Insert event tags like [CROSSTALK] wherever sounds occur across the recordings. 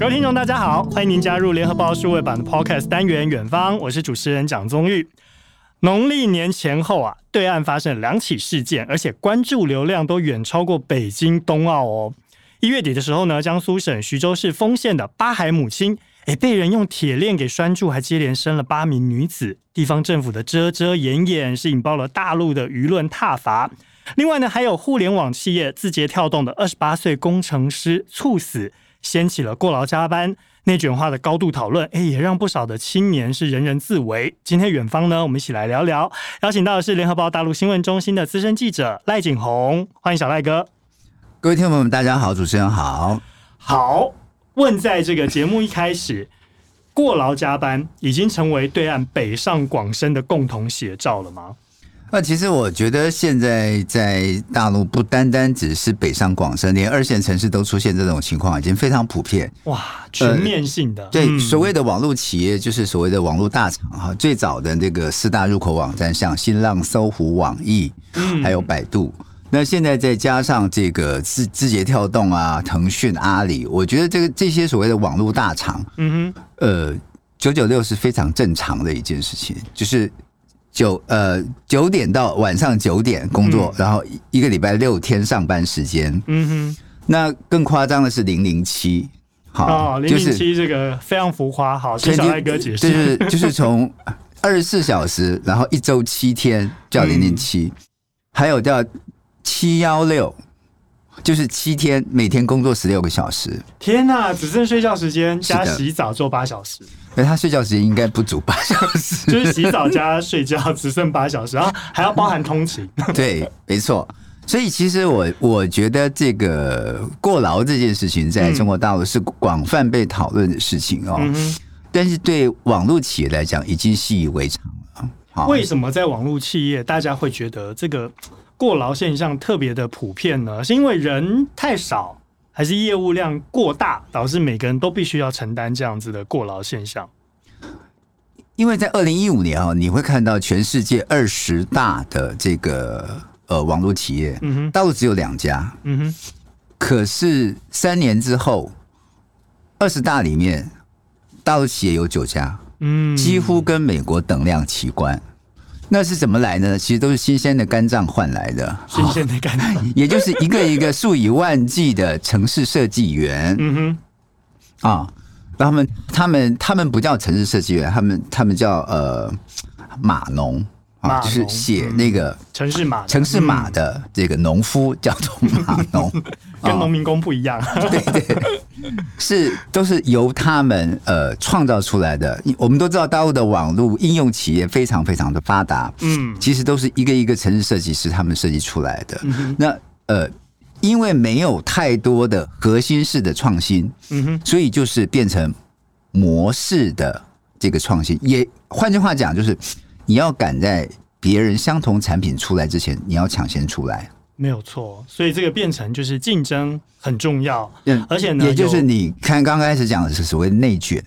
各位听众，大家好，欢迎您加入联合报数位版的 Podcast 单元《远方》，我是主持人蒋宗玉。农历年前后啊，对岸发生两起事件，而且关注流量都远超过北京冬奥哦。一月底的时候呢，江苏省徐州市丰县的八孩母亲，诶，被人用铁链给拴住，还接连生了八名女子。地方政府的遮遮掩掩，是引爆了大陆的舆论挞伐。另外呢，还有互联网企业字节跳动的二十八岁工程师猝死，掀起了过劳加班。内卷化的高度讨论，哎，也让不少的青年是人人自危。今天远方呢，我们一起来聊聊。邀请到的是联合报大陆新闻中心的资深记者赖景红，欢迎小赖哥。各位听众朋友们，大家好，主持人好。好，问在这个节目一开始，过劳加班已经成为对岸北上广深的共同写照了吗？那其实我觉得现在在大陆不单单只是北上广深，连二线城市都出现这种情况，已经非常普遍。哇，全面性的。呃、对，所谓的网络企业就是所谓的网络大厂哈。最早的那个四大入口网站，像新浪、搜狐、网易，还有百度。那现在再加上这个字字节跳动啊、腾讯、阿里，我觉得这个这些所谓的网络大厂，嗯哼，呃，九九六是非常正常的一件事情，就是。九呃九点到晚上九点工作，嗯、然后一个礼拜六天上班时间。嗯哼，那更夸张的是零零七，好，零零七这个非常浮夸。好，请小赖哥解释。就是就是从二十四小时，然后一周七天叫零零七，还有叫七幺六。就是七天，每天工作十六个小时。天哪，只剩睡觉时间加洗澡做八小时。那他睡觉时间应该不足八小时，[LAUGHS] 就是洗澡加睡觉只剩八小时，然后还要包含通勤。[LAUGHS] 对，没错。所以其实我我觉得这个过劳这件事情，在中国大陆是广泛被讨论的事情哦。嗯、但是对网络企业来讲，已经习以为常了。为什么在网络企业，大家会觉得这个？过劳现象特别的普遍呢，是因为人太少，还是业务量过大，导致每个人都必须要承担这样子的过劳现象？因为在二零一五年啊，你会看到全世界二十大的这个呃网络企业，嗯哼，大陆只有两家，嗯哼，可是三年之后，二十大里面大陆企业有九家，嗯，几乎跟美国等量齐观。那是怎么来呢？其实都是新鲜的肝脏换来的，新鲜的肝脏，[LAUGHS] 也就是一个一个数以万计的城市设计员。嗯哼，啊，他们他们他们不叫城市设计员，他们他们叫呃码农。啊，就是写那个城市码城市码的这个农夫叫做码农，[LAUGHS] 跟农民工不一样。[LAUGHS] 对对，是都是由他们呃创造出来的。我们都知道大陆的网络应用企业非常非常的发达，嗯，其实都是一个一个城市设计师他们设计出来的。那呃，因为没有太多的核心式的创新，嗯哼，所以就是变成模式的这个创新。也换句话讲，就是。你要赶在别人相同产品出来之前，你要抢先出来，没有错。所以这个变成就是竞争很重要，而且呢，也就是你看刚开始讲的是所谓内卷，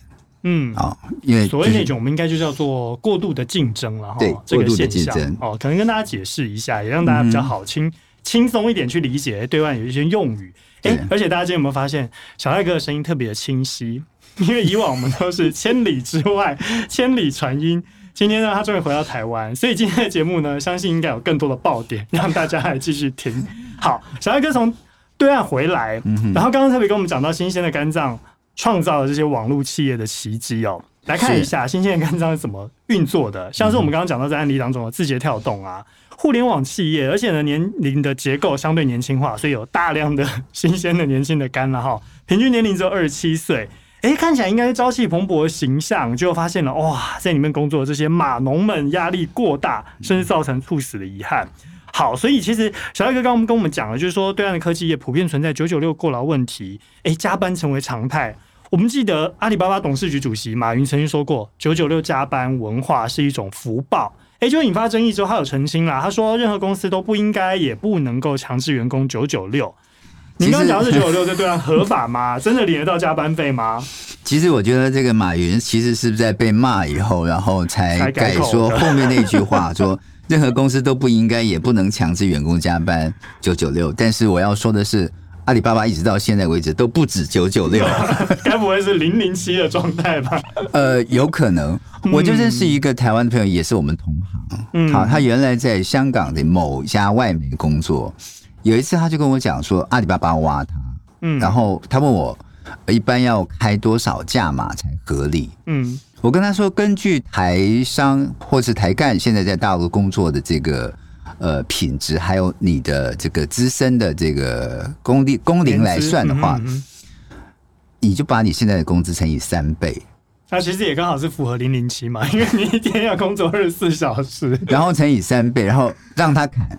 嗯啊，因为所谓内卷，我们应该就叫做过度的竞争了哈。对，过度的竞争哦，可能跟大家解释一下，也让大家比较好轻轻松一点去理解对外有一些用语。哎，而且大家今天有没有发现小赖哥的声音特别的清晰？因为以往我们都是千里之外，千里传音。今天呢，他终于回到台湾，所以今天的节目呢，相信应该有更多的爆点，让大家来继续听。好，小艾哥从对岸回来，然后刚刚特别跟我们讲到新鲜的肝脏创造了这些网络企业的奇迹哦。来看一下新鲜的肝脏是怎么运作的，像是我们刚刚讲到在案例当中的字节跳动啊，互联网企业，而且呢年龄的结构相对年轻化，所以有大量的 [LAUGHS] 新鲜的年轻的肝了哈，平均年龄只有二十七岁。哎，看起来应该是朝气蓬勃的形象，结果发现了哇，在里面工作的这些码农们压力过大，甚至造成猝死的遗憾。好，所以其实小艾哥刚刚跟我们讲了，就是说对岸的科技业普遍存在九九六过劳问题，哎，加班成为常态。我们记得阿里巴巴董事局主席马云曾经说过，九九六加班文化是一种福报。哎，就引发争议之后，他有澄清啦，他说任何公司都不应该也不能够强制员工九九六。你刚刚讲的是九九六，这对啊合法吗？[LAUGHS] 真的领得到加班费吗？其实我觉得这个马云其实是在被骂以后，然后才改说后面那句话，[LAUGHS] 说任何公司都不应该也不能强制员工加班九九六。但是我要说的是，阿里巴巴一直到现在为止都不止九九六，[LAUGHS] 该不会是零零七的状态吧？呃，有可能。我就认识一个台湾的朋友，也是我们同行。嗯，好，他原来在香港的某家外媒工作。有一次，他就跟我讲说，阿里巴巴挖他。嗯，然后他问我，一般要开多少价码才合理？嗯，我跟他说，根据台商或是台干现在在大陆工作的这个。呃，品质还有你的这个资深的这个工龄工龄来算的话，嗯、你就把你现在的工资乘以三倍。那其实也刚好是符合零零七嘛，因为你一天要工作二十四小时，然后乘以三倍，然后让他砍。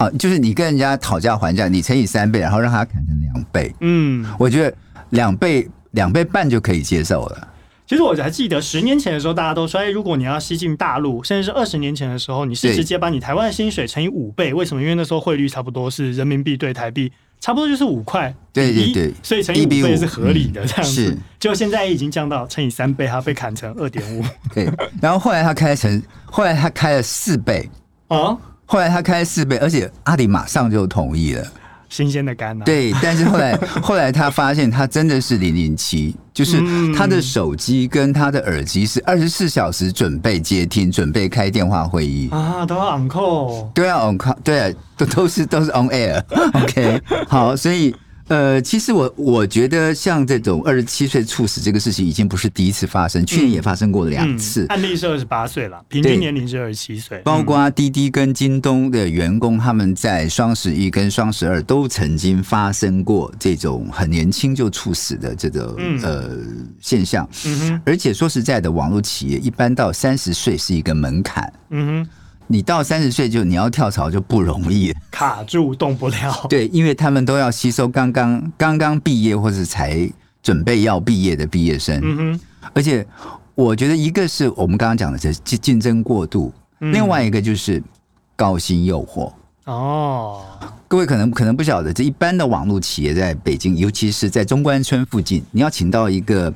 啊，就是你跟人家讨价还价，你乘以三倍，然后让他砍成两倍。嗯，我觉得两倍两倍半就可以接受了。其实我还记得十年前的时候，大家都说，哎，如果你要吸进大陆，甚至是二十年前的时候，你是直接把你台湾的薪水乘以五倍。为什么？因为那时候汇率差不多是人民币对台币，差不多就是五块。对对对，所以乘以五倍是合理的这样子。是，结果现在已经降到乘以三倍，它被砍成二点五。对，然后后来他开成，后来他开了四倍啊，后来他开四倍，而且阿里马上就同意了。新鲜的肝啊？对，[LAUGHS] 但是后来后来他发现他真的是零零七，就是他的手机跟他的耳机是二十四小时准备接听、准备开电话会议啊，都要 on call，对啊 on call，对啊，都都是都是 on air。OK，好，所以。呃，其实我我觉得像这种二十七岁猝死这个事情已经不是第一次发生，去年也发生过两次。嗯嗯、案例是二十八岁了，平均年龄是二十七岁。包括滴滴跟京东的员工，他们在双十一跟双十二都曾经发生过这种很年轻就猝死的这个、嗯、呃现象。嗯哼，而且说实在的，网络企业一般到三十岁是一个门槛。嗯哼。你到三十岁就你要跳槽就不容易，卡住动不了。[LAUGHS] 对，因为他们都要吸收刚刚刚刚毕业或者才准备要毕业的毕业生。嗯哼。而且我觉得一个是我们刚刚讲的这竞争过度，另外一个就是高薪诱惑。哦。各位可能可能不晓得，这一般的网络企业在北京，尤其是在中关村附近，你要请到一个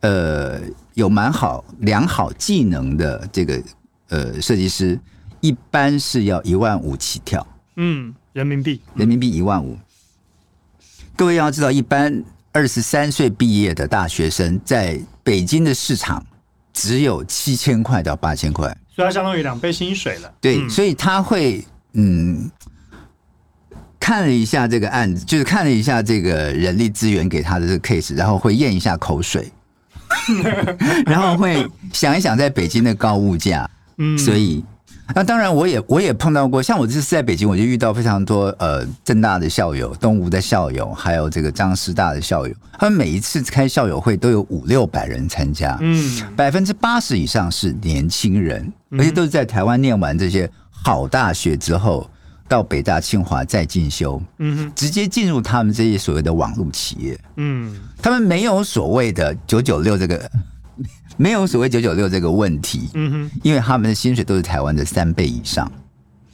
呃有蛮好良好技能的这个。呃，设计师一般是要一万五起跳，嗯，人民币，人民币一万五。各位要知道，一般二十三岁毕业的大学生在北京的市场只有七千块到八千块，所以它相当于两倍薪水了。对，嗯、所以他会嗯看了一下这个案子，就是看了一下这个人力资源给他的这个 case，然后会咽一下口水，[LAUGHS] 然后会想一想在北京的高物价。嗯，所以那当然，我也我也碰到过，像我这次在北京，我就遇到非常多呃正大的校友、东吴的校友，还有这个张师大的校友，他们每一次开校友会都有五六百人参加，嗯，百分之八十以上是年轻人，而且都是在台湾念完这些好大学之后，到北大、清华再进修，嗯，直接进入他们这些所谓的网络企业，嗯，他们没有所谓的九九六这个。没有所谓九九六这个问题，嗯哼，因为他们的薪水都是台湾的三倍以上，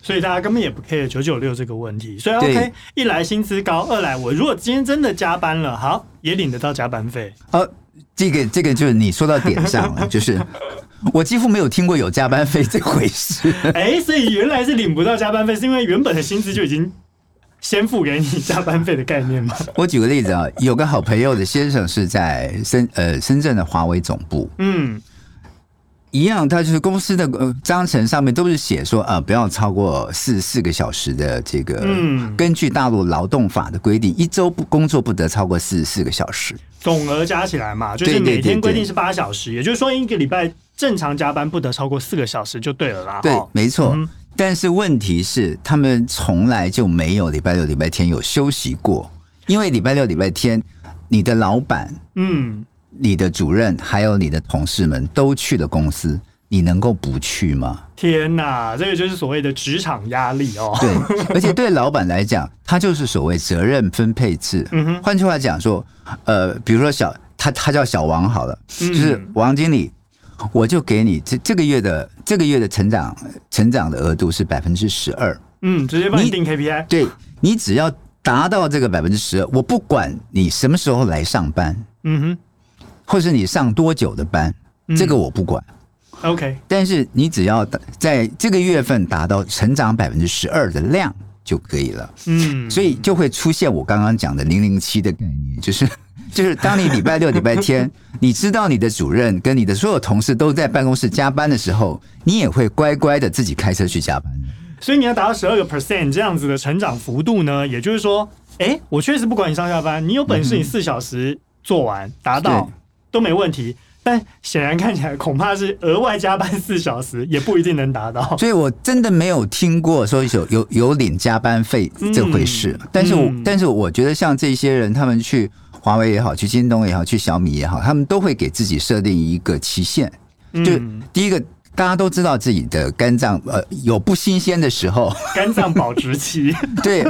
所以大家根本也不 care 九九六这个问题。所以 OK，一来薪资高，二来我如果今天真的加班了，好也领得到加班费。呃，这个这个就是你说到点上了，[LAUGHS] 就是我几乎没有听过有加班费这回事。哎，所以原来是领不到加班费，是因为原本的薪资就已经。先付给你加班费的概念吗？[LAUGHS] 我举个例子啊，有个好朋友的先生是在深呃深圳的华为总部，嗯，一样，他就是公司的呃章程上面都是写说啊、呃，不要超过四四个小时的这个，嗯，根据大陆劳动法的规定，一周不工作不得超过四十四个小时，总额加起来嘛，就是每天规定是八小时，也就是说一个礼拜正常加班不得超过四个小时就对了啦。对，没错。嗯但是问题是，他们从来就没有礼拜六、礼拜天有休息过，因为礼拜六、礼拜天，你的老板、嗯，你的主任还有你的同事们都去了公司，你能够不去吗？天哪，这个就是所谓的职场压力哦。对，而且对老板来讲，他就是所谓责任分配制。嗯哼，换句话讲说，呃，比如说小他他叫小王好了，就是王经理。我就给你这这个月的这个月的成长成长的额度是百分之十二，嗯，直接帮你定 KPI，对，你只要达到这个百分之十二，我不管你什么时候来上班，嗯哼，或是你上多久的班，这个我不管，OK，但是你只要在这个月份达到成长百分之十二的量，就可以了。嗯，所以就会出现我刚刚讲的零零七的概念，就是 [LAUGHS] 就是当你礼拜六、礼拜天，你知道你的主任跟你的所有同事都在办公室加班的时候，你也会乖乖的自己开车去加班。所以你要达到十二个 percent 这样子的成长幅度呢，也就是说，哎，我确实不管你上下班，你有本事你四小时做完达到都没问题。但显然看起来，恐怕是额外加班四小时也不一定能达到。所以我真的没有听过说有有有领加班费这回事。嗯、但是我，嗯、但是我觉得像这些人，他们去华为也好，去京东也好，去小米也好，他们都会给自己设定一个期限。就第一个。大家都知道自己的肝脏呃有不新鲜的时候，肝脏保质期。[LAUGHS] 对，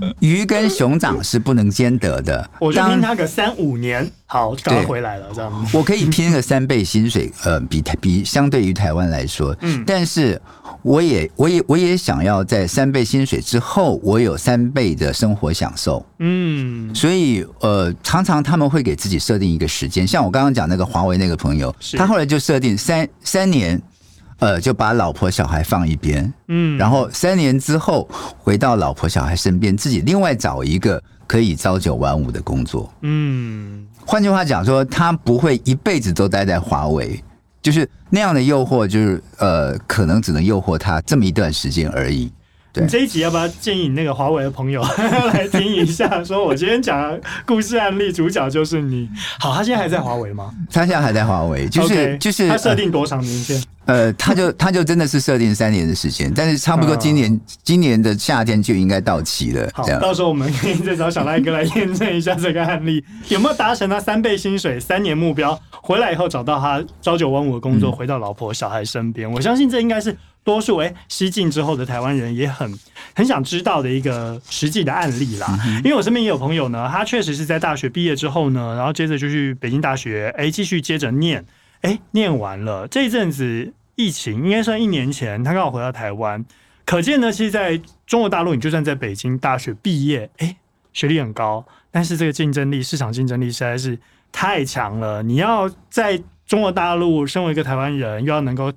[LAUGHS] 鱼跟熊掌是不能兼得的。我就拼他个三五年，好，刚回来了这样。我可以拼个三倍薪水，呃，比台 [LAUGHS] 比相对于台湾来说，嗯，但是我也我也我也想要在三倍薪水之后，我有三倍的生活享受，嗯，所以呃，常常他们会给自己设定一个时间，像我刚刚讲那个华为那个朋友，他后来就设定三三年。呃，就把老婆小孩放一边，嗯，然后三年之后回到老婆小孩身边，自己另外找一个可以朝九晚五的工作，嗯，换句话讲说，他不会一辈子都待在华为，就是那样的诱惑，就是呃，可能只能诱惑他这么一段时间而已。对，你这一集要不要建议你那个华为的朋友 [LAUGHS] 来听一下？说我今天讲的故事案例主角就是你。好，他现在还在华为吗？他现在还在华为，就是、okay, 就是他设定多长年限？呃，他就 [LAUGHS] 他就真的是设定三年的时间，但是差不多今年、嗯、今年的夏天就应该到期了。好，到时候我们可以再找小赖哥来验证一下这个案例有没有达成他三倍薪水三年目标，回来以后找到他朝九晚五的工作，回到老婆小孩身边。我相信这应该是。多数哎，西进之后的台湾人也很很想知道的一个实际的案例啦。因为我身边也有朋友呢，他确实是在大学毕业之后呢，然后接着就去北京大学，哎，继续接着念，哎，念完了这一阵子疫情应该算一年前，他刚好回到台湾，可见呢，其实在中国大陆，你就算在北京大学毕业，哎，学历很高，但是这个竞争力、市场竞争力实在是太强了。你要在中国大陆身为一个台湾人，又要能够。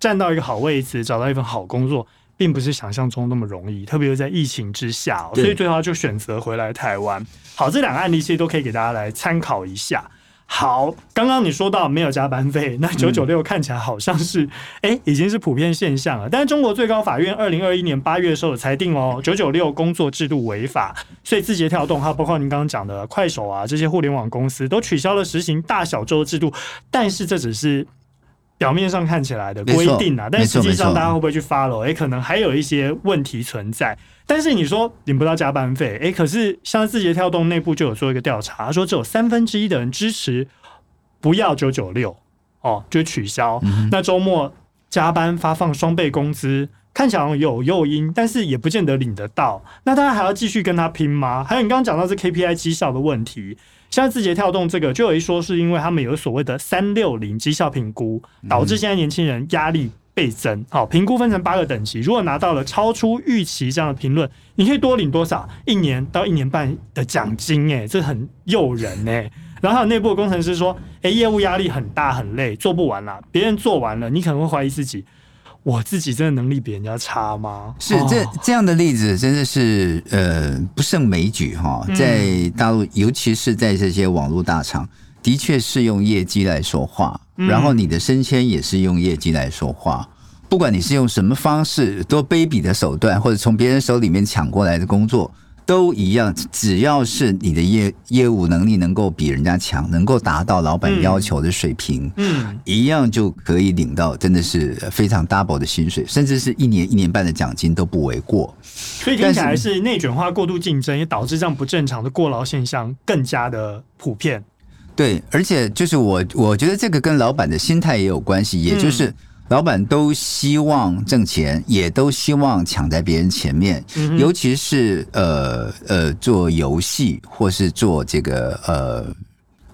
站到一个好位置，找到一份好工作，并不是想象中那么容易，特别是在疫情之下，所以最后就选择回来台湾。好，这两个案例其实都可以给大家来参考一下。好，刚刚你说到没有加班费，[LAUGHS] 那九九六看起来好像是哎、嗯、已经是普遍现象了。但是中国最高法院二零二一年八月的时候有裁定哦，九九六工作制度违法，所以字节跳动还有包括您刚刚讲的快手啊这些互联网公司都取消了实行大小周制度，但是这只是。表面上看起来的规定啊，但实际上大家会不会去 follow？哎、欸，可能还有一些问题存在。但是你说领不到加班费，哎、欸，可是像字节跳动内部就有做一个调查，说只有三分之一的人支持不要九九六哦，就取消。嗯、那周末加班发放双倍工资，看起来有诱因，但是也不见得领得到。那大家还要继续跟他拼吗？还有你刚刚讲到这 KPI 绩效的问题。现在字节跳动这个就有一说，是因为他们有所谓的三六零绩效评估，导致现在年轻人压力倍增。好，评估分成八个等级，如果拿到了超出预期这样的评论，你可以多领多少？一年到一年半的奖金，诶，这很诱人诶。然后还有内部的工程师说，诶，业务压力很大很累，做不完了，别人做完了，你可能会怀疑自己。我自己真的能力比人家差吗？是这这样的例子真的是呃不胜枚举哈，在大陆，尤其是在这些网络大厂，的确是用业绩来说话，然后你的升迁也是用业绩来说话。不管你是用什么方式，多卑鄙的手段，或者从别人手里面抢过来的工作。都一样，只要是你的业业务能力能够比人家强，能够达到老板要求的水平，嗯，嗯，一样就可以领到真的是非常 double 的薪水，甚至是一年一年半的奖金都不为过。所以听起来是内卷化、过度竞争，也导致这样不正常的过劳现象更加的普遍。对，而且就是我我觉得这个跟老板的心态也有关系，也就是。嗯老板都希望挣钱，也都希望抢在别人前面，嗯、尤其是呃呃做游戏或是做这个呃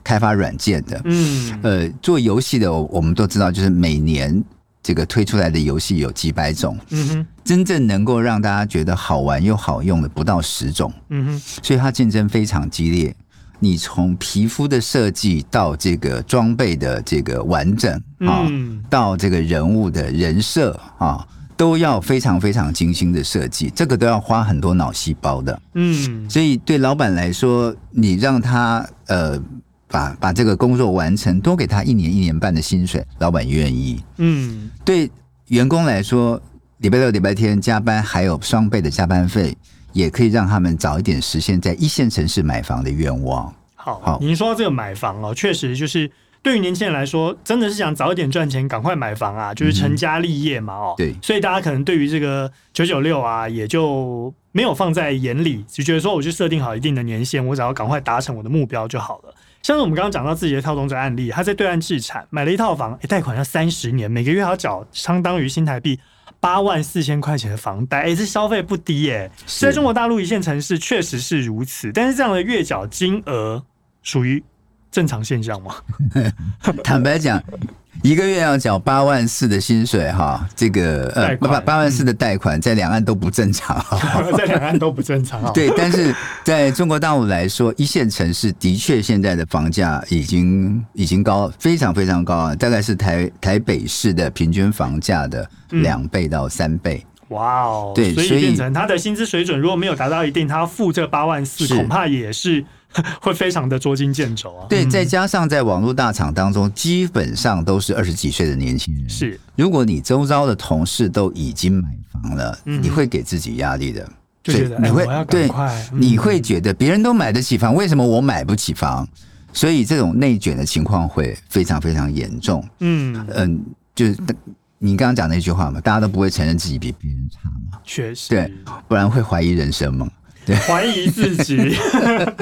开发软件的，嗯。呃做游戏的，我们都知道，就是每年这个推出来的游戏有几百种，嗯哼，真正能够让大家觉得好玩又好用的不到十种，嗯哼，所以它竞争非常激烈。你从皮肤的设计到这个装备的这个完整啊，到这个人物的人设啊，都要非常非常精心的设计，这个都要花很多脑细胞的。嗯，所以对老板来说，你让他呃把把这个工作完成，多给他一年一年半的薪水，老板愿意。嗯，对员工来说，礼拜六礼拜天加班还有双倍的加班费，也可以让他们早一点实现在一线城市买房的愿望。好，好，您说到这个买房哦，确实就是。对于年轻人来说，真的是想早一点赚钱，赶快买房啊，就是成家立业嘛，哦，对，所以大家可能对于这个九九六啊，也就没有放在眼里，就觉得说，我就设定好一定的年限，我只要赶快达成我的目标就好了。像是我们刚刚讲到自己的跳动者案例，他在对岸置产买了一套房，诶贷款要三十年，每个月还要缴相当于新台币八万四千块钱的房贷，诶这消费不低耶，在中国大陆一线城市确实是如此，但是这样的月缴金额属于。正常现象吗？[LAUGHS] 坦白讲，一个月要缴八万四的薪水，哈，这个呃八八万四的贷款，在两岸都不正常，[LAUGHS] 在两岸都不正常。[LAUGHS] 对，但是在中国大陆来说，一线城市的确现在的房价已经已经高，非常非常高啊，大概是台台北市的平均房价的两倍到三倍。哇哦，对，所以变成他的薪资水准如果没有达到一定，他付这八万四，恐怕也是。[LAUGHS] 会非常的捉襟见肘啊！对，再加上在网络大厂当中，基本上都是二十几岁的年轻人。是，如果你周遭的同事都已经买房了，你会给自己压力的，就觉得你会对，你会觉得别人都买得起房，为什么我买不起房？所以这种内卷的情况会非常非常严重。嗯嗯，就是你刚刚讲那句话嘛，大家都不会承认自己比别人差嘛，确实，对，不然会怀疑人生嘛。[LAUGHS] 怀疑自己。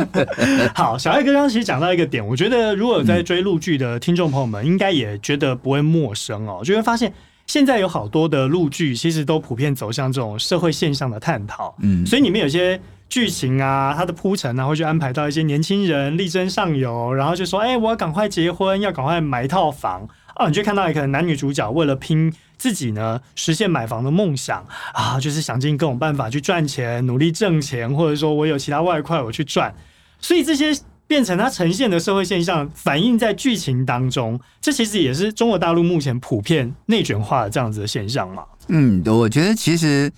[LAUGHS] 好，小艾哥刚刚其实讲到一个点，我觉得如果有在追陆剧的听众朋友们，应该也觉得不会陌生哦。就会发现现在有好多的陆剧，其实都普遍走向这种社会现象的探讨。嗯，所以里面有些剧情啊，它的铺陈啊，会去安排到一些年轻人力争上游，然后就说：“哎，我要赶快结婚，要赶快买一套房。”啊，你就看到一个男女主角为了拼。自己呢，实现买房的梦想啊，就是想尽各种办法去赚钱，努力挣钱，或者说我有其他外快我去赚，所以这些变成它呈现的社会现象，反映在剧情当中，这其实也是中国大陆目前普遍内卷化的这样子的现象嘛。嗯，我觉得其实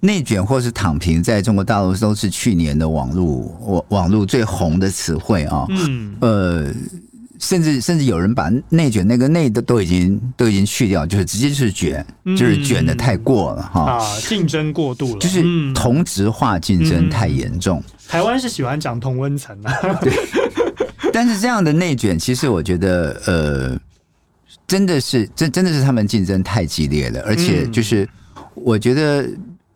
内卷或是躺平，在中国大陆都是去年的网络网网络最红的词汇啊。嗯，呃。甚至甚至有人把内卷那个内的都已经都已经去掉，就是直接就是卷，就是卷的太过了哈、嗯、啊，竞争过度了，就是同质化竞争太严重。嗯、台湾是喜欢讲同温层啊，对。[LAUGHS] 但是这样的内卷，其实我觉得呃，真的是真真的是他们竞争太激烈了，而且就是我觉得。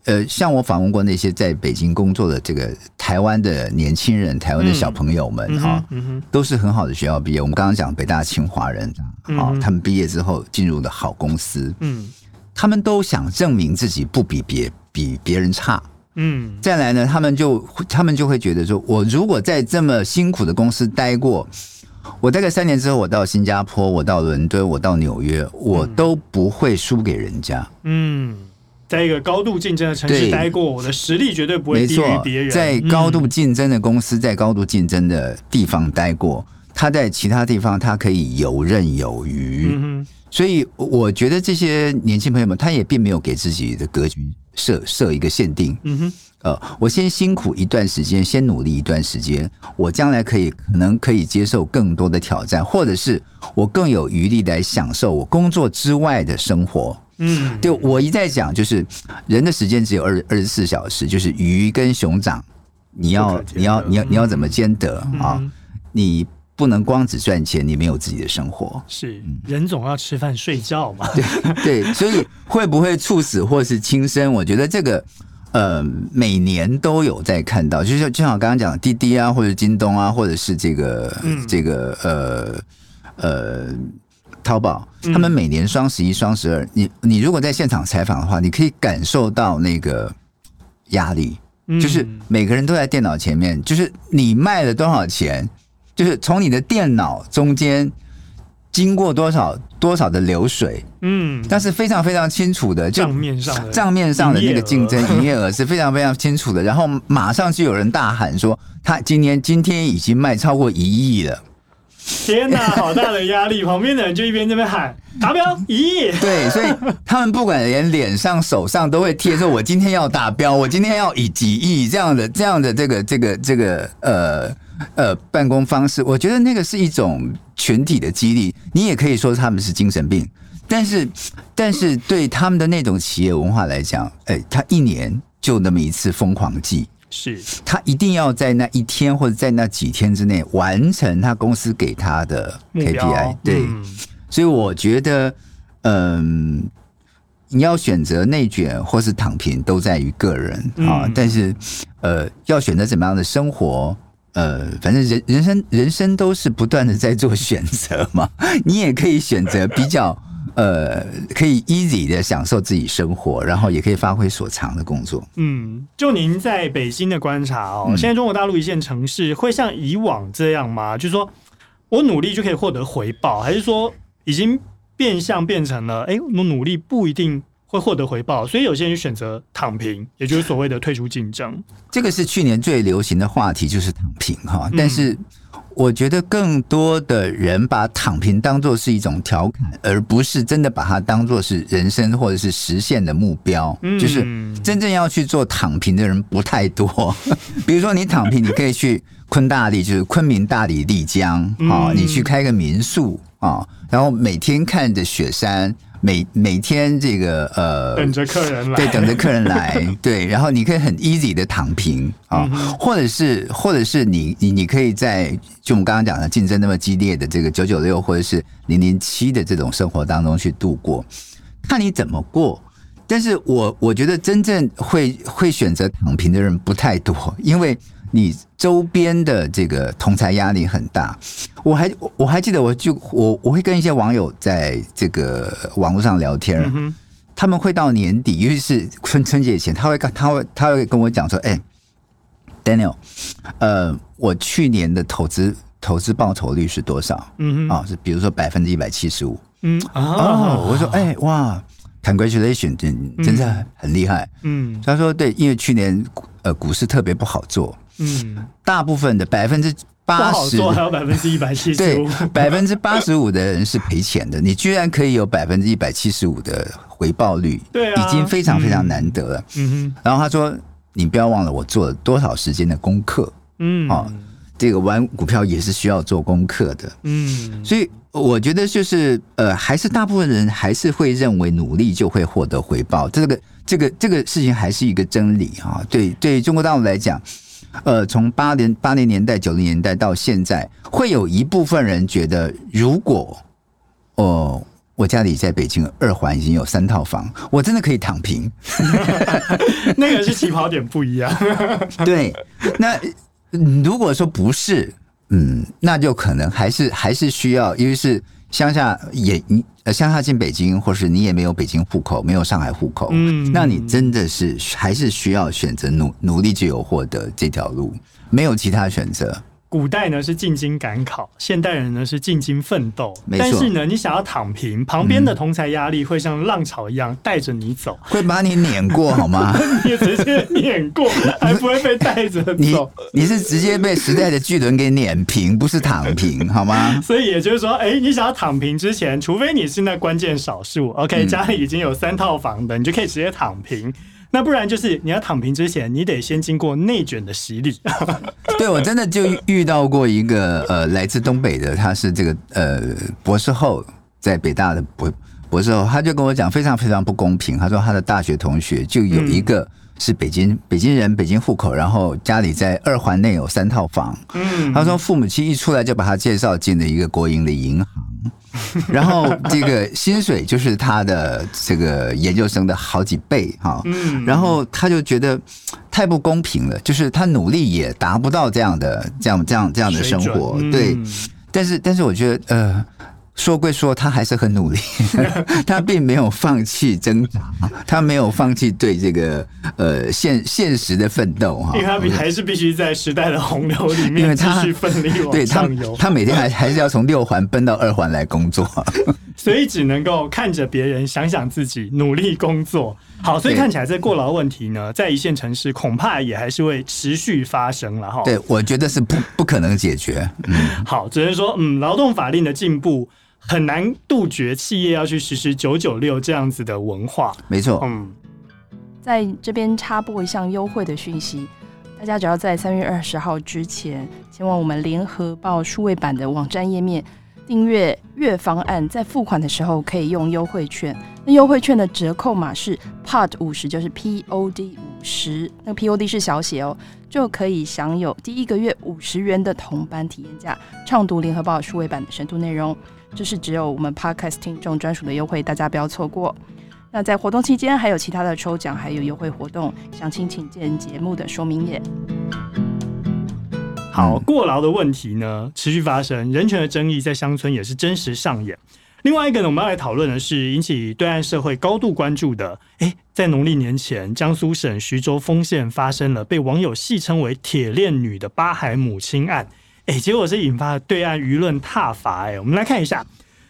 呃，像我访问过那些在北京工作的这个台湾的年轻人，台湾的小朋友们哈，都是很好的学校毕业。我们刚刚讲北大清华人啊，他们毕业之后进入了好公司，嗯，他们都想证明自己不比别比别人差，嗯，再来呢，他们就他们就会觉得说，我如果在这么辛苦的公司待过，我大概三年之后，我到新加坡，我到伦敦，我到纽约，我都不会输给人家，嗯。在一个高度竞争的城市待过，我的实力绝对不会低于别人。在高度竞争的公司，在高度竞争的地方待过，他在其他地方他可以游刃有余。所以我觉得这些年轻朋友们，他也并没有给自己的格局设设一个限定。嗯哼，呃，我先辛苦一段时间，先努力一段时间，我将来可以可能可以接受更多的挑战，或者是我更有余力来享受我工作之外的生活。嗯，对，我一再讲，就是人的时间只有二二十四小时，就是鱼跟熊掌，你要你要你要你要怎么兼得啊？你不能光只赚钱，你没有自己的生活。是，人总要吃饭睡觉嘛。对对，所以会不会猝死或是轻生？我觉得这个呃，每年都有在看到，就像就像我刚刚讲的滴滴啊，或者京东啊，或者是这个这个呃呃。淘宝，他们每年双十一、双十二，你你如果在现场采访的话，你可以感受到那个压力，就是每个人都在电脑前面，就是你卖了多少钱，就是从你的电脑中间经过多少多少的流水，嗯，但是非常非常清楚的，账面上账面上的那个竞争营业额。是非常非常清楚的，然后马上就有人大喊说，他今年今天已经卖超过一亿了。天哪，[LAUGHS] 好大的压力！旁边的人就一边在那边喊达标，一亿？[LAUGHS] 对，所以他们不管连脸上、手上都会贴说：“我今天要达标，我今天要以几亿这样的、这样的这个、这个、这个呃呃办公方式。”我觉得那个是一种群体的激励，你也可以说他们是精神病，但是但是对他们的那种企业文化来讲，哎，他一年就那么一次疯狂季。是他一定要在那一天或者在那几天之内完成他公司给他的 KPI。对，嗯、所以我觉得，嗯、呃，你要选择内卷或是躺平，都在于个人啊。嗯、但是，呃，要选择怎么样的生活，呃，反正人人生人生都是不断的在做选择嘛。你也可以选择比较。呃，可以 easy 的享受自己生活，然后也可以发挥所长的工作。嗯，就您在北京的观察哦，现在中国大陆一线城市会像以往这样吗？就是说我努力就可以获得回报，还是说已经变相变成了，哎，我努力不一定会获得回报，所以有些人选择躺平，也就是所谓的退出竞争。这个是去年最流行的话题，就是躺平哈，但是。嗯我觉得更多的人把躺平当做是一种调侃，而不是真的把它当做是人生或者是实现的目标。就是真正要去做躺平的人不太多。[LAUGHS] 比如说你躺平，你可以去昆大丽，就是昆明、大理、丽江啊，你去开个民宿啊，然后每天看着雪山。每每天这个呃，等着客人来，对，等着客人来，[LAUGHS] 对，然后你可以很 easy 的躺平啊，或者是或者是你你你可以在就我们刚刚讲的竞争那么激烈的这个九九六或者是零零七的这种生活当中去度过，看你怎么过。但是我我觉得真正会会选择躺平的人不太多，因为。你周边的这个同才压力很大，我还我还记得，我就我我会跟一些网友在这个网络上聊天，嗯、他们会到年底，尤其是春春节前，他会跟他会他会跟我讲说：“哎，Daniel，呃，我去年的投资投资报酬率是多少？嗯哼啊，是比如说百分之一百七十五。嗯啊，哦、我说哎哇，Congratulations，真真的很厉害。嗯，他说对，因为去年呃股市特别不好做。嗯，大部分的百分之八十，还有百分之一百七十五，对，百分之八十五的人是赔钱的。你居然可以有百分之一百七十五的回报率，对，已经非常非常难得了。嗯哼。然后他说：“你不要忘了，我做了多少时间的功课。”嗯，哦，这个玩股票也是需要做功课的。嗯，所以我觉得就是呃，还是大部分人还是会认为努力就会获得回报。这个这个这个事情还是一个真理啊。对，对中国大陆来讲。呃，从八零八零年代、九零年代到现在，会有一部分人觉得，如果哦、呃，我家里在北京二环已经有三套房，我真的可以躺平。[LAUGHS] 那个是起跑点不一样。对，那如果说不是，嗯，那就可能还是还是需要，因为是。乡下也你呃，乡下进北京，或是你也没有北京户口，没有上海户口，嗯，那你真的是还是需要选择努努力就有获得这条路，没有其他选择。古代呢是进京赶考，现代人呢是进京奋斗。但是呢，你想要躺平，旁边的同才压力会像浪潮一样带着你走，会把你碾过，好吗？[LAUGHS] 你直接碾过，还不会被带着走。你你是直接被时代的巨轮给碾平，不是躺平，好吗？[LAUGHS] 所以也就是说，哎、欸，你想要躺平之前，除非你是那关键少数，OK，家里已经有三套房的，你就可以直接躺平。那不然就是你要躺平之前，你得先经过内卷的洗礼。[LAUGHS] 对，我真的就遇到过一个呃来自东北的，他是这个呃博士后，在北大的博博士后，他就跟我讲非常非常不公平。他说他的大学同学就有一个是北京北京人，北京户口，然后家里在二环内有三套房。嗯，他说父母亲一出来就把他介绍进了一个国营的银行。[LAUGHS] 然后这个薪水就是他的这个研究生的好几倍哈，然后他就觉得太不公平了，就是他努力也达不到这样的这样这样这样的生活，对。但是但是我觉得呃说归说，他还是很努力，[LAUGHS] 他并没有放弃挣扎，他没有放弃对这个呃现现实的奋斗哈。因为他必还是必须在时代的洪流里面继续奋力往上游。他每天还还是要从六环奔到二环来工作，[LAUGHS] 所以只能够看着别人，想想自己，努力工作。好，所以看起来这过劳问题呢，在一线城市恐怕也还是会持续发生了哈。对，我觉得是不不可能解决。嗯，好，只能说嗯，劳动法令的进步。很难杜绝企业要去实施九九六这样子的文化。没错，嗯，在这边插播一项优惠的讯息，大家只要在三月二十号之前前往我们联合报数位版的网站页面订阅月方案，在付款的时候可以用优惠券。那优惠券的折扣码是 POD 五十，就是 P O D 五十，那个 P O D 是小写哦，就可以享有第一个月五十元的同班体验价，畅读联合报数位版的深度内容。这是只有我们 Podcast 听众专属的优惠，大家不要错过。那在活动期间还有其他的抽奖，还有优惠活动，详情请见节目的说明页。好，过劳的问题呢持续发生，人权的争议在乡村也是真实上演。另外一个呢，我们要来讨论的是引起对岸社会高度关注的，诶，在农历年前，江苏省徐州丰县发生了被网友戏称为“铁链女”的八孩母亲案。哎，结果是引发了对岸舆论挞伐。哎，我们来看一下，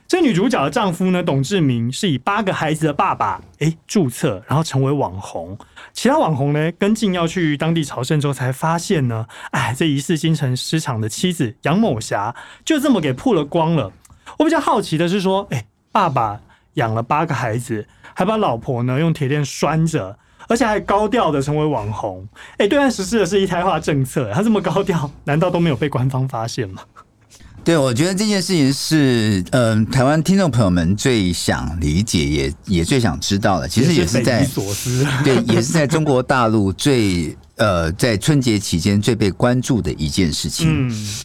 这女主角的丈夫呢，董志明是以八个孩子的爸爸，哎，注册，然后成为网红。其他网红呢，跟进要去当地朝圣之后，才发现呢，哎，这疑似京城失场的妻子杨某霞，就这么给曝了光了。我比较好奇的是说，哎，爸爸养了八个孩子，还把老婆呢用铁链拴着。而且还高调的成为网红，哎、欸，对岸实施的是一胎化政策，他这么高调，[LAUGHS] 难道都没有被官方发现吗？对，我觉得这件事情是，嗯、呃，台湾听众朋友们最想理解，也也最想知道的。其实也是在所思，对，也是在中国大陆最呃，在春节期间最被关注的一件事情。嗯，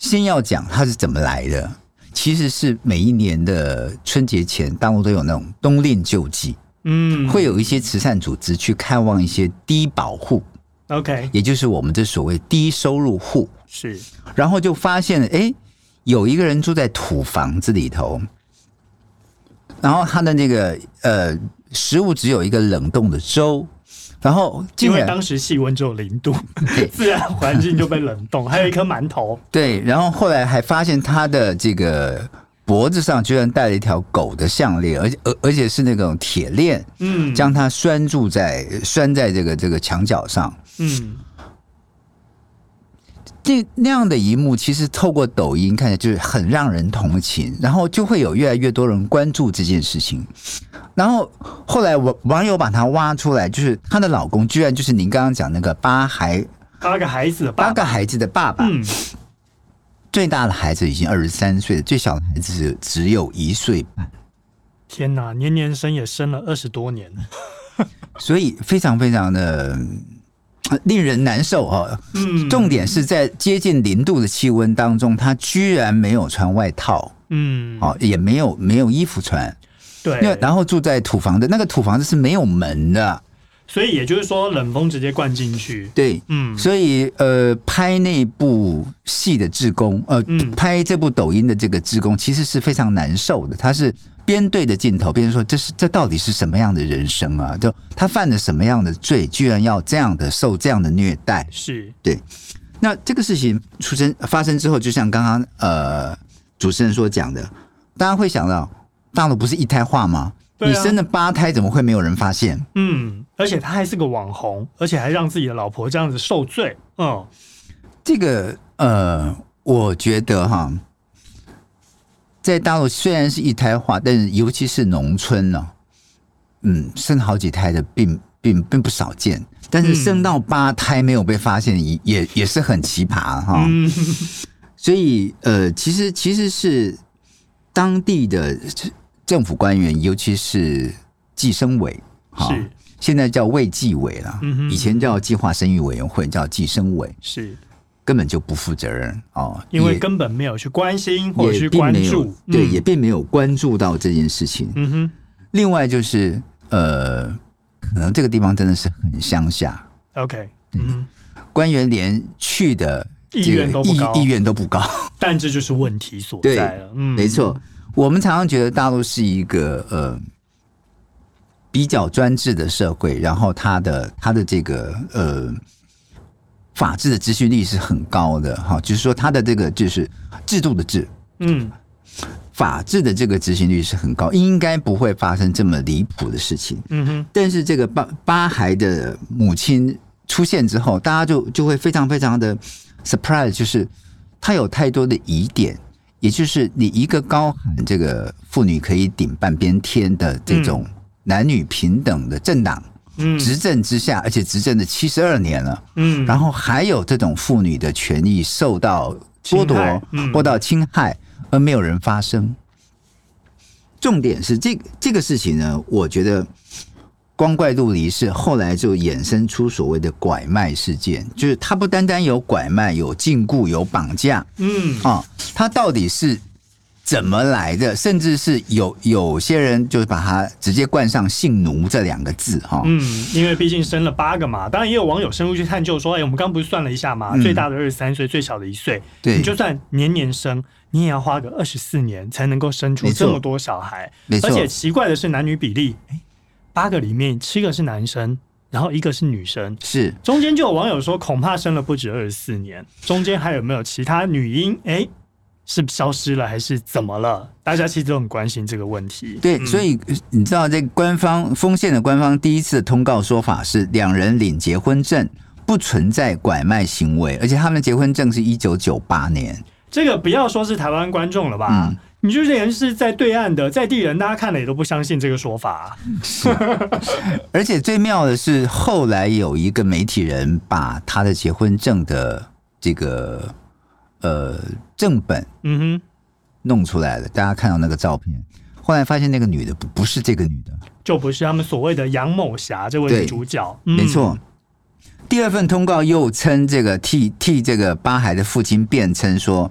先要讲它是怎么来的，其实是每一年的春节前，大陆都有那种冬令救济。嗯，会有一些慈善组织去看望一些低保户，OK，也就是我们这所谓低收入户，是，然后就发现了，哎，有一个人住在土房子里头，然后他的那个呃食物只有一个冷冻的粥，然后因为当时气温只有零度，[LAUGHS] 自然环境就被冷冻，还有一颗馒头，对，然后后来还发现他的这个。脖子上居然戴了一条狗的项链，而且而而且是那种铁链，嗯，将它拴住在拴在这个这个墙角上，嗯，这那样的一幕，其实透过抖音看起来就是很让人同情，然后就会有越来越多人关注这件事情，然后后来网网友把它挖出来，就是她的老公居然就是您刚刚讲那个八孩八个孩子的爸爸，八个孩子的爸爸，嗯。最大的孩子已经二十三岁了，最小的孩子只只有一岁半。天哪，年年生也生了二十多年，所以非常非常的令人难受哦！嗯，重点是在接近零度的气温当中，他居然没有穿外套，嗯，哦，也没有没有衣服穿，对，然后住在土房的那个土房子是没有门的。所以也就是说，冷风直接灌进去。对，嗯，所以呃，拍那部戏的志工，呃，嗯、拍这部抖音的这个志工，其实是非常难受的。他是边对着镜头边说：“这是这到底是什么样的人生啊？就他犯了什么样的罪，居然要这样的受这样的虐待？”是对。那这个事情出生发生之后，就像刚刚呃主持人所讲的，大家会想到大陆不是一胎化吗？你生了八胎，怎么会没有人发现？嗯，而且他还是个网红，而且还让自己的老婆这样子受罪。嗯，这个呃，我觉得哈，在大陆虽然是一胎化，但是尤其是农村呢，嗯，生好几胎的并并并不少见。但是生到八胎没有被发现，也也也是很奇葩哈。嗯，所以呃，其实其实是当地的。政府官员，尤其是计生委，哈，现在叫卫计委了，以前叫计划生育委员会，叫计生委，是。根本就不负责任哦，因为根本没有去关心或者去关注，对，也并没有关注到这件事情。嗯哼，另外就是呃，可能这个地方真的是很乡下，OK，嗯，官员连去的意愿都不高，意愿都不高，但这就是问题所在了，嗯，没错。我们常常觉得大陆是一个呃比较专制的社会，然后它的它的这个呃法治的执行力是很高的哈，就是说它的这个就是制度的制，嗯，法治的这个执行率是很高，应该不会发生这么离谱的事情。嗯哼，但是这个八八孩的母亲出现之后，大家就就会非常非常的 surprise，就是他有太多的疑点。也就是你一个高喊这个妇女可以顶半边天的这种男女平等的政党，嗯，执政之下，而且执政了七十二年了，嗯，然后还有这种妇女的权益受到剥夺、受到侵害，而没有人发声。重点是这这个事情呢，我觉得。光怪陆离是后来就衍生出所谓的拐卖事件，就是他不单单有拐卖、有禁锢、有绑架，嗯啊，他到底是怎么来的？甚至是有有些人就是把他直接冠上“性奴”这两个字，哈，嗯，因为毕竟生了八个嘛。当然也有网友深入去探究说，哎，我们刚刚不是算了一下嘛？嗯、最大的二十三岁，最小的一岁，对，你就算年年生，你也要花个二十四年才能够生出这么多小孩，没错。而且奇怪的是男女比例，八个里面七个是男生，然后一个是女生，是中间就有网友说，恐怕生了不止二十四年，中间还有没有其他女婴？哎、欸，是消失了还是怎么了？大家其实都很关心这个问题。对，所以你知道，这官方丰县的官方第一次的通告说法是，两人领结婚证，不存在拐卖行为，而且他们的结婚证是一九九八年。这个不要说是台湾观众了吧？嗯你就连是在对岸的在地人，大家看了也都不相信这个说法啊。是，[LAUGHS] 而且最妙的是，后来有一个媒体人把他的结婚证的这个呃正本，嗯哼，弄出来了。大家看到那个照片，后来发现那个女的不不是这个女的，就不是他们所谓的杨某霞这位女主角。没错，第二份通告又称这个替替这个八海的父亲辩称说，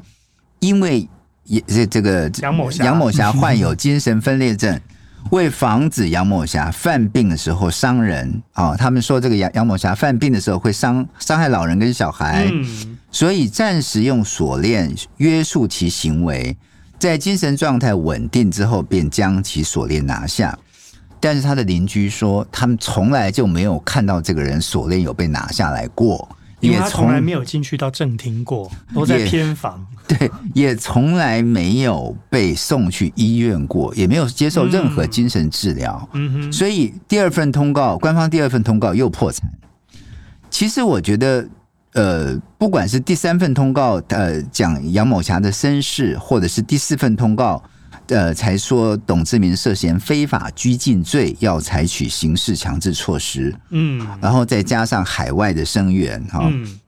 因为。也这这个杨某霞，杨某霞患有精神分裂症，为防止杨某霞犯病的时候伤人啊，他们说这个杨杨某霞犯病的时候会伤伤害老人跟小孩，所以暂时用锁链约束其行为，在精神状态稳定之后便将其锁链拿下。但是他的邻居说，他们从来就没有看到这个人锁链有被拿下来过。因为他从来没有进去到正厅过，都在偏房。[LAUGHS] 对，也从来没有被送去医院过，也没有接受任何精神治疗。嗯哼，所以第二份通告，官方第二份通告又破产。其实我觉得，呃，不管是第三份通告，呃，讲杨某霞的身世，或者是第四份通告。呃，才说董志明涉嫌非法拘禁罪，要采取刑事强制措施。嗯，然后再加上海外的声援，哈，嗯，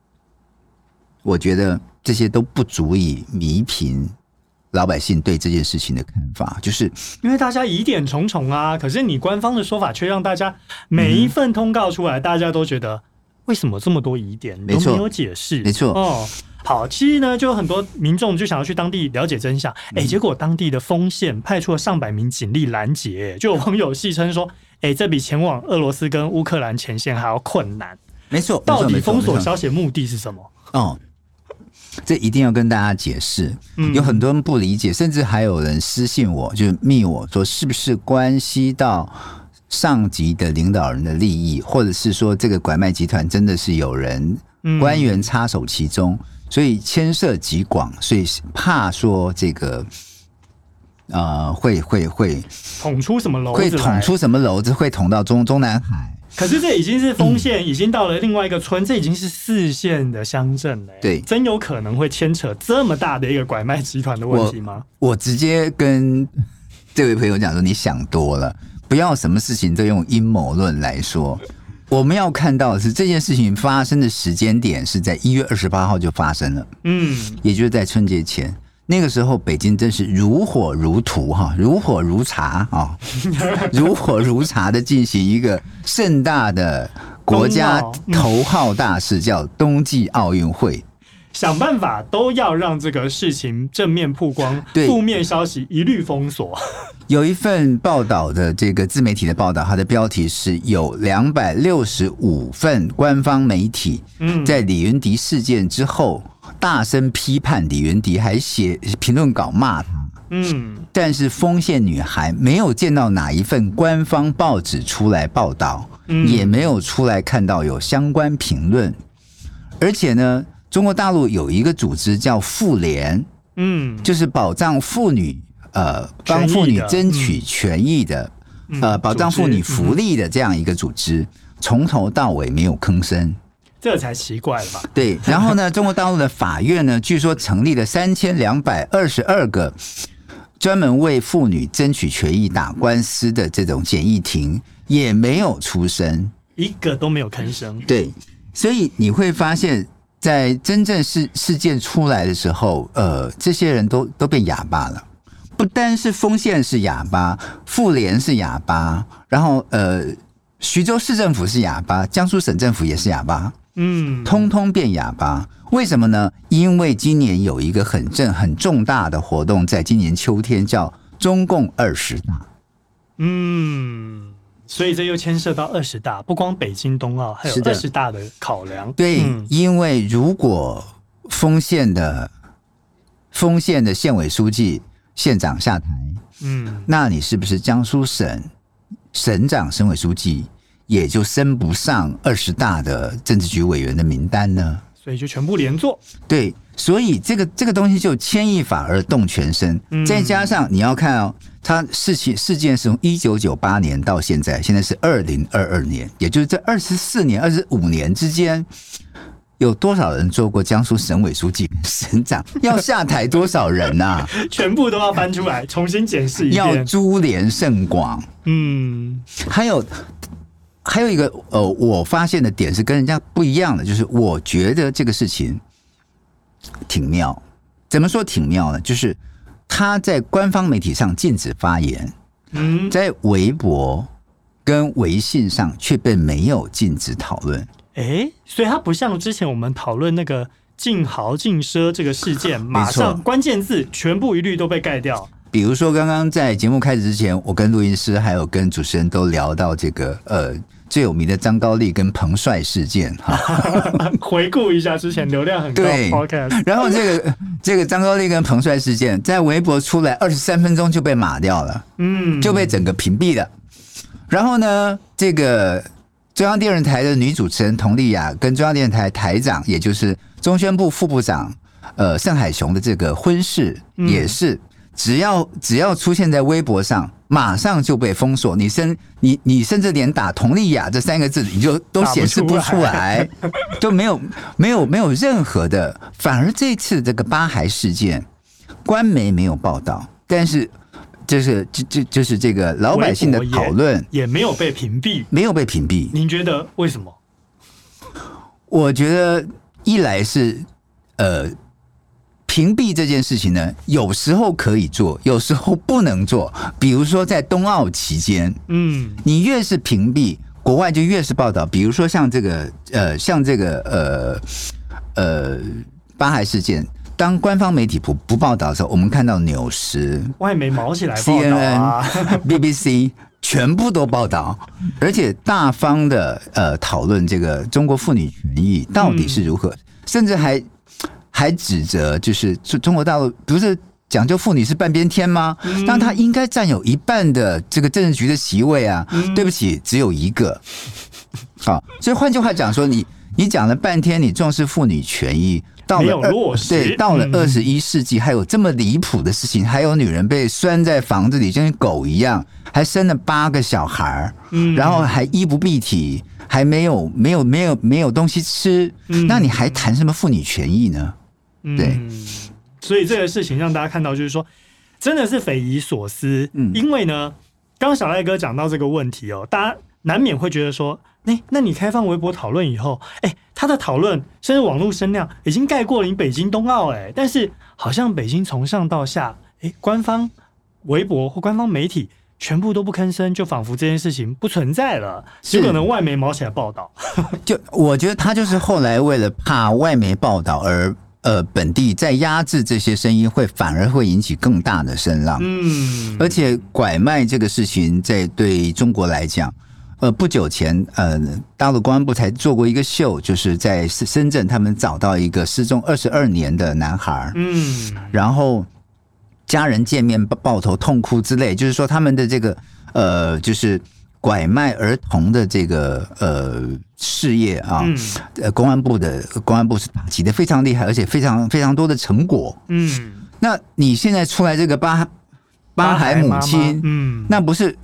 我觉得这些都不足以弥平老百姓对这件事情的看法。就是因为大家疑点重重啊，可是你官方的说法却让大家每一份通告出来，大家都觉得为什么这么多疑点？没错，都没有解释，没错哦。好，其实呢，就有很多民众就想要去当地了解真相，哎、欸，结果当地的丰县派出了上百名警力拦截，就有网友戏称说，哎、欸，这比前往俄罗斯跟乌克兰前线还要困难。没错，到底封锁消息的目的是什么？哦，这一定要跟大家解释。有很多人不理解，甚至还有人私信我，就密我说，是不是关系到上级的领导人的利益，或者是说这个拐卖集团真的是有人官员插手其中？所以牵涉极广，所以怕说这个，呃，会会会捅出什么篓子？会捅出什么篓子？会捅到中中南海？可是这已经是丰县，已经到了另外一个村，嗯、这已经是四县的乡镇了。对，真有可能会牵扯这么大的一个拐卖集团的问题吗？我，我直接跟这位朋友讲说，你想多了，不要什么事情都用阴谋论来说。我们要看到的是这件事情发生的时间点是在一月二十八号就发生了，嗯，也就是在春节前，那个时候北京真是如火如荼哈，如火如茶啊，[LAUGHS] 如火如茶的进行一个盛大的国家头号大事，叫冬季奥运会。想办法都要让这个事情正面曝光，对，负面消息一律封锁。[LAUGHS] 有一份报道的这个自媒体的报道，它的标题是有两百六十五份官方媒体在李云迪事件之后大声批判李云迪，还写评论稿骂他。嗯，但是丰县女孩没有见到哪一份官方报纸出来报道，嗯，也没有出来看到有相关评论，而且呢，中国大陆有一个组织叫妇联，嗯，就是保障妇女呃帮妇女争取权益的，嗯、呃保障妇女福利的这样一个组织，从头到尾没有吭声。这才奇怪了吧？对，然后呢，[LAUGHS] 中国大陆的法院呢，据说成立了三千两百二十二个专门为妇女争取权益打官司的这种简易庭，也没有出声，一个都没有吭声。对，所以你会发现，在真正事事件出来的时候，呃，这些人都都变哑巴了。不单是丰县是哑巴，妇联是哑巴，然后呃，徐州市政府是哑巴，江苏省政府也是哑巴。嗯，通通变哑巴，为什么呢？因为今年有一个很正、很重大的活动，在今年秋天叫中共二十大。嗯，所以这又牵涉到二十大，不光北京冬奥，还有二十大的考量。对，嗯、因为如果丰县的丰县的县委书记、县长下台，嗯，那你是不是江苏省省长、省委书记？也就升不上二十大的政治局委员的名单呢，所以就全部连坐。对，所以这个这个东西就牵一发而动全身。嗯、再加上你要看哦，它事情事件是从一九九八年到现在，现在是二零二二年，也就是这二十四年、二十五年之间，有多少人做过江苏省委书记、省长？[LAUGHS] 要下台多少人呐、啊？全部都要翻出来重新检视一遍，要株连甚广。嗯，还有。还有一个呃，我发现的点是跟人家不一样的，就是我觉得这个事情挺妙。怎么说挺妙呢？就是他在官方媒体上禁止发言，嗯，在微博跟微信上却被没有禁止讨论。哎，所以他不像之前我们讨论那个禁豪禁奢这个事件，马上关键字全部一律都被盖掉。比如说，刚刚在节目开始之前，我跟录音师还有跟主持人都聊到这个呃。最有名的张高丽跟彭帅事件，哈，[LAUGHS] 回顾一下之前流量很高对 podcast。对，然后这个 [LAUGHS] 这个张高丽跟彭帅事件在微博出来二十三分钟就被码掉了，嗯，就被整个屏蔽了。然后呢，这个中央电视台的女主持人佟丽娅跟中央电视台台长，也就是中宣部副部长呃盛海雄的这个婚事，也是只要只要出现在微博上。马上就被封锁，你甚你你甚至连打佟丽娅这三个字你就都显示不出来，[LAUGHS] 就没有没有没有任何的。反而这次这个八孩事件，官媒没有报道，但是就是就就就是这个老百姓的讨论也没有被屏蔽，没有被屏蔽。您觉得为什么？我觉得一来是呃。屏蔽这件事情呢，有时候可以做，有时候不能做。比如说在冬奥期间，嗯，你越是屏蔽，国外就越是报道。比如说像这个，呃，像这个，呃，呃，八海事件，当官方媒体不不报道的时候，我们看到纽时、外媒毛起来啊，CNN、BBC 全部都报道，而且大方的呃讨论这个中国妇女权益到底是如何，嗯、甚至还。还指责就是中中国大陆不是讲究妇女是半边天吗？那她应该占有一半的这个政治局的席位啊！对不起，只有一个。好，所以换句话讲说，你你讲了半天，你重视妇女权益，到了对，到了二十一世纪，还有这么离谱的事情，还有女人被拴在房子里，就跟狗一样，还生了八个小孩儿，然后还衣不蔽体，还没有没有没有没有东西吃，那你还谈什么妇女权益呢？对，嗯，所以这个事情让大家看到，就是说，真的是匪夷所思。嗯，因为呢，刚刚小赖哥讲到这个问题哦，大家难免会觉得说，哎，那你开放微博讨论以后，哎，他的讨论甚至网络声量已经盖过了你北京冬奥，哎，但是好像北京从上到下，哎，官方微博或官方媒体全部都不吭声，就仿佛这件事情不存在了，有可能外媒毛起来报道。[LAUGHS] 就我觉得他就是后来为了怕外媒报道而。呃，本地在压制这些声音，会反而会引起更大的声浪。嗯，而且拐卖这个事情，在对中国来讲，呃，不久前，呃，大陆公安部才做过一个秀，就是在深圳，他们找到一个失踪二十二年的男孩。嗯，然后家人见面抱抱头痛哭之类，就是说他们的这个呃，就是拐卖儿童的这个呃事业啊，呃，公安部的公安部是打击的非常厉害，而且非常非常多的成果。嗯，那你现在出来这个八八孩母亲，嗯，那不是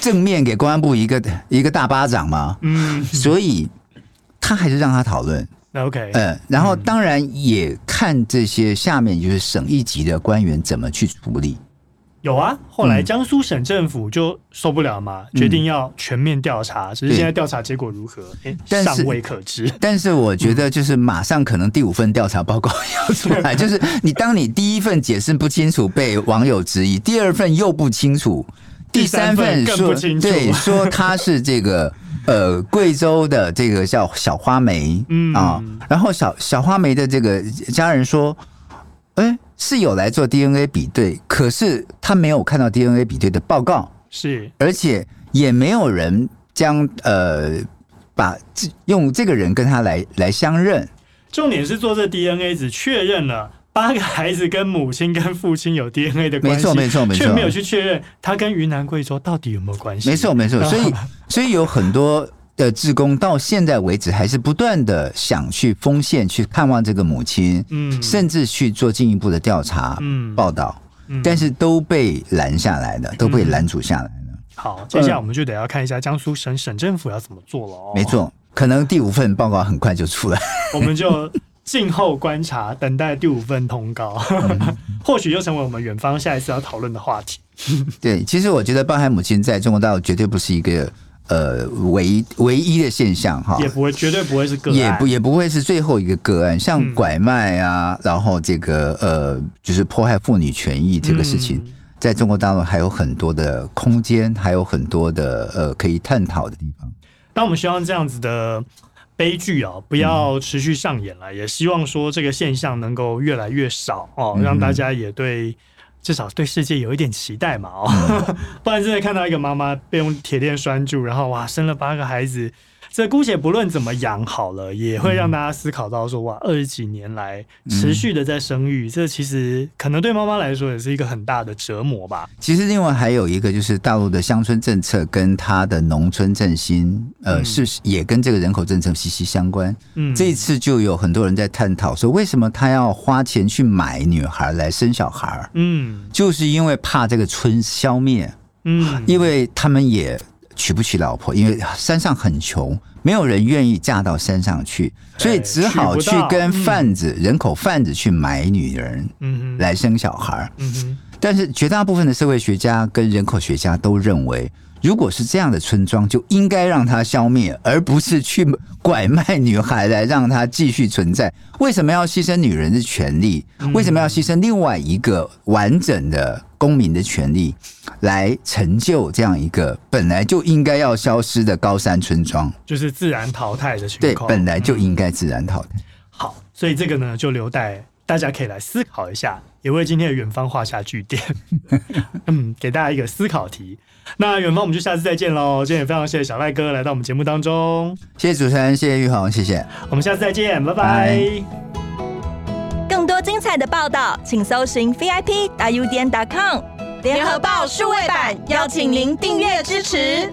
正面给公安部一个一个大巴掌吗？嗯，所以他还是让他讨论。OK，嗯，然后当然也看这些下面就是省一级的官员怎么去处理。有啊，后来江苏省政府就受不了嘛，嗯、决定要全面调查。只是现在调查结果如何，哎，尚未可知。[LAUGHS] 但是我觉得，就是马上可能第五份调查报告 [LAUGHS] 要出来，嗯、[LAUGHS] 就是你当你第一份解释不清楚，被网友质疑；第二份又不清楚，第三份说对，说他是这个。呃，贵州的这个叫小花梅，嗯啊，然后小小花梅的这个家人说，哎，是有来做 DNA 比对，可是他没有看到 DNA 比对的报告，是，而且也没有人将呃把用这个人跟他来来相认，重点是做这 DNA 只确认了。八个孩子跟母亲跟父亲有 DNA 的关系，没错没错没错，却没有去确认他跟云南贵州到底有没有关系。没错没错，所以所以有很多的志工到现在为止还是不断的想去丰县去看望这个母亲，嗯，甚至去做进一步的调查、嗯报道，但是都被拦下来了，都被拦阻下来了。好，接下来我们就得要看一下江苏省省政府要怎么做了哦。没错，可能第五份报告很快就出来，[LAUGHS] 我们就。静候观察，等待第五份通告，嗯、[LAUGHS] 或许就成为我们远方下一次要讨论的话题。[LAUGHS] 对，其实我觉得八孩母亲在中国大陆绝对不是一个呃唯唯一的现象哈，也不会绝对不会是个案，也不也不会是最后一个个案。像拐卖啊，嗯、然后这个呃，就是迫害妇女权益这个事情，嗯、在中国大陆还有很多的空间，还有很多的呃可以探讨的地方。那我们希望这样子的。悲剧啊，不要持续上演了。嗯、也希望说这个现象能够越来越少哦，嗯、让大家也对至少对世界有一点期待嘛哦，嗯、[LAUGHS] 不然真的看到一个妈妈被用铁链拴住，然后哇，生了八个孩子。这姑且不论怎么养好了，也会让大家思考到说，哇，二十几年来持续的在生育，嗯、这其实可能对妈妈来说也是一个很大的折磨吧。其实另外还有一个就是大陆的乡村政策跟它的农村振兴，呃，是也跟这个人口政策息息相关。嗯，这一次就有很多人在探讨说，为什么他要花钱去买女孩来生小孩？嗯，就是因为怕这个村消灭。嗯，因为他们也。娶不起老婆，因为山上很穷，没有人愿意嫁到山上去，所以只好去跟贩子、嗯、人口贩子去买女人，嗯来生小孩。嗯哼，但是绝大部分的社会学家跟人口学家都认为，如果是这样的村庄，就应该让它消灭，而不是去拐卖女孩来让它继续存在。为什么要牺牲女人的权利？为什么要牺牲另外一个完整的公民的权利？来成就这样一个本来就应该要消失的高山村庄，就是自然淘汰的情况。对，本来就应该自然淘汰。嗯。好，所以这个呢，就留待大家可以来思考一下，也为今天的远方画下句点。[LAUGHS] 嗯，给大家一个思考题。那远方，我们就下次再见喽。今天也非常谢谢小赖哥来到我们节目当中，谢谢主持人，谢谢玉红，谢谢。我们下次再见，拜拜。更多精彩的报道，请搜寻 VIP 大 U 点 com。联合报数位版，邀请您订阅支持。